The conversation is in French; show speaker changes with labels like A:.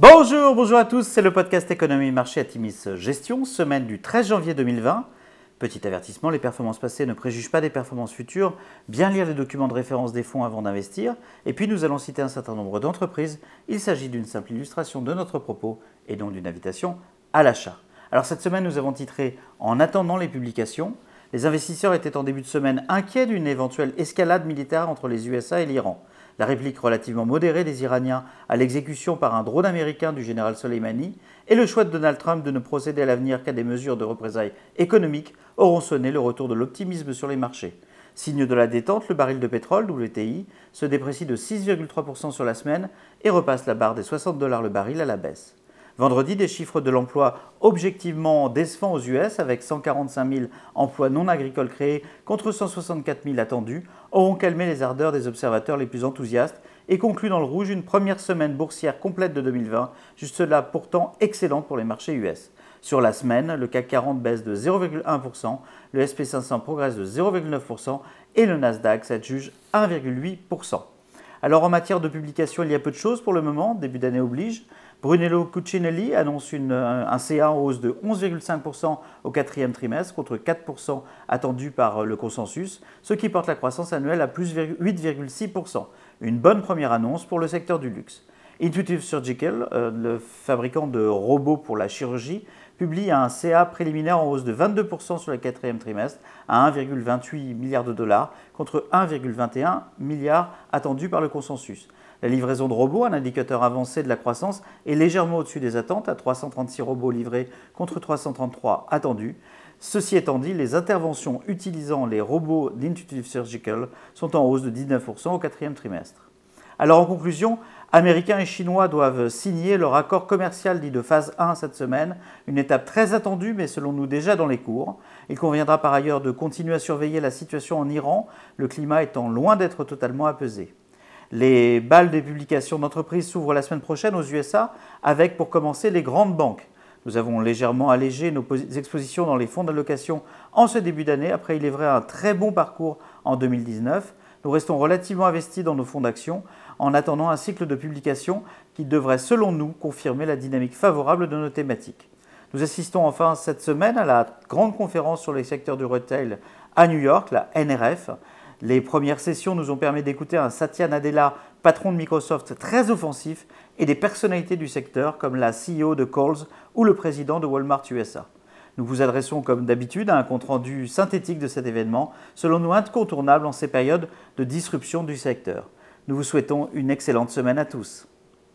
A: Bonjour, bonjour à tous, c'est le podcast Économie Marché à Timis Gestion, semaine du 13 janvier 2020. Petit avertissement, les performances passées ne préjugent pas des performances futures. Bien lire les documents de référence des fonds avant d'investir. Et puis nous allons citer un certain nombre d'entreprises. Il s'agit d'une simple illustration de notre propos et donc d'une invitation à l'achat. Alors cette semaine, nous avons titré En attendant les publications. Les investisseurs étaient en début de semaine inquiets d'une éventuelle escalade militaire entre les USA et l'Iran la réplique relativement modérée des Iraniens à l'exécution par un drone américain du général Soleimani et le choix de Donald Trump de ne procéder à l'avenir qu'à des mesures de représailles économiques auront sonné le retour de l'optimisme sur les marchés. Signe de la détente, le baril de pétrole, WTI, se déprécie de 6,3% sur la semaine et repasse la barre des 60 dollars le baril à la baisse. Vendredi, des chiffres de l'emploi objectivement décevants aux US, avec 145 000 emplois non agricoles créés contre 164 000 attendus, auront calmé les ardeurs des observateurs les plus enthousiastes et conclu dans le rouge une première semaine boursière complète de 2020, juste là pourtant excellente pour les marchés US. Sur la semaine, le CAC 40 baisse de 0,1%, le SP500 progresse de 0,9% et le Nasdaq s'adjuge 1,8%. Alors en matière de publication, il y a peu de choses pour le moment, début d'année oblige. Brunello Cucinelli annonce un CA en hausse de 11,5% au quatrième trimestre contre 4% attendu par le consensus, ce qui porte la croissance annuelle à plus 8,6%. Une bonne première annonce pour le secteur du luxe. Intuitive Surgical, euh, le fabricant de robots pour la chirurgie, publie un CA préliminaire en hausse de 22% sur le quatrième trimestre à 1,28 milliard de dollars contre 1,21 milliard attendu par le consensus. La livraison de robots, un indicateur avancé de la croissance, est légèrement au-dessus des attentes, à 336 robots livrés contre 333 attendus. Ceci étant dit, les interventions utilisant les robots d'Intuitive Surgical sont en hausse de 19% au quatrième trimestre. Alors en conclusion, Américains et Chinois doivent signer leur accord commercial dit de phase 1 cette semaine, une étape très attendue mais selon nous déjà dans les cours. Il conviendra par ailleurs de continuer à surveiller la situation en Iran, le climat étant loin d'être totalement apaisé. Les balles des publications d'entreprises s'ouvrent la semaine prochaine aux USA avec pour commencer les grandes banques. Nous avons légèrement allégé nos expositions dans les fonds d'allocation en ce début d'année après il est vrai un très bon parcours en 2019. Nous restons relativement investis dans nos fonds d'action en attendant un cycle de publication qui devrait selon nous confirmer la dynamique favorable de nos thématiques. Nous assistons enfin cette semaine à la grande conférence sur les secteurs du retail à New York, la NRF. Les premières sessions nous ont permis d'écouter un Satya Nadella, patron de Microsoft très offensif, et des personnalités du secteur comme la CEO de Coles ou le président de Walmart USA. Nous vous adressons comme d'habitude à un compte-rendu synthétique de cet événement, selon nous incontournable en ces périodes de disruption du secteur. Nous vous souhaitons une excellente semaine à tous.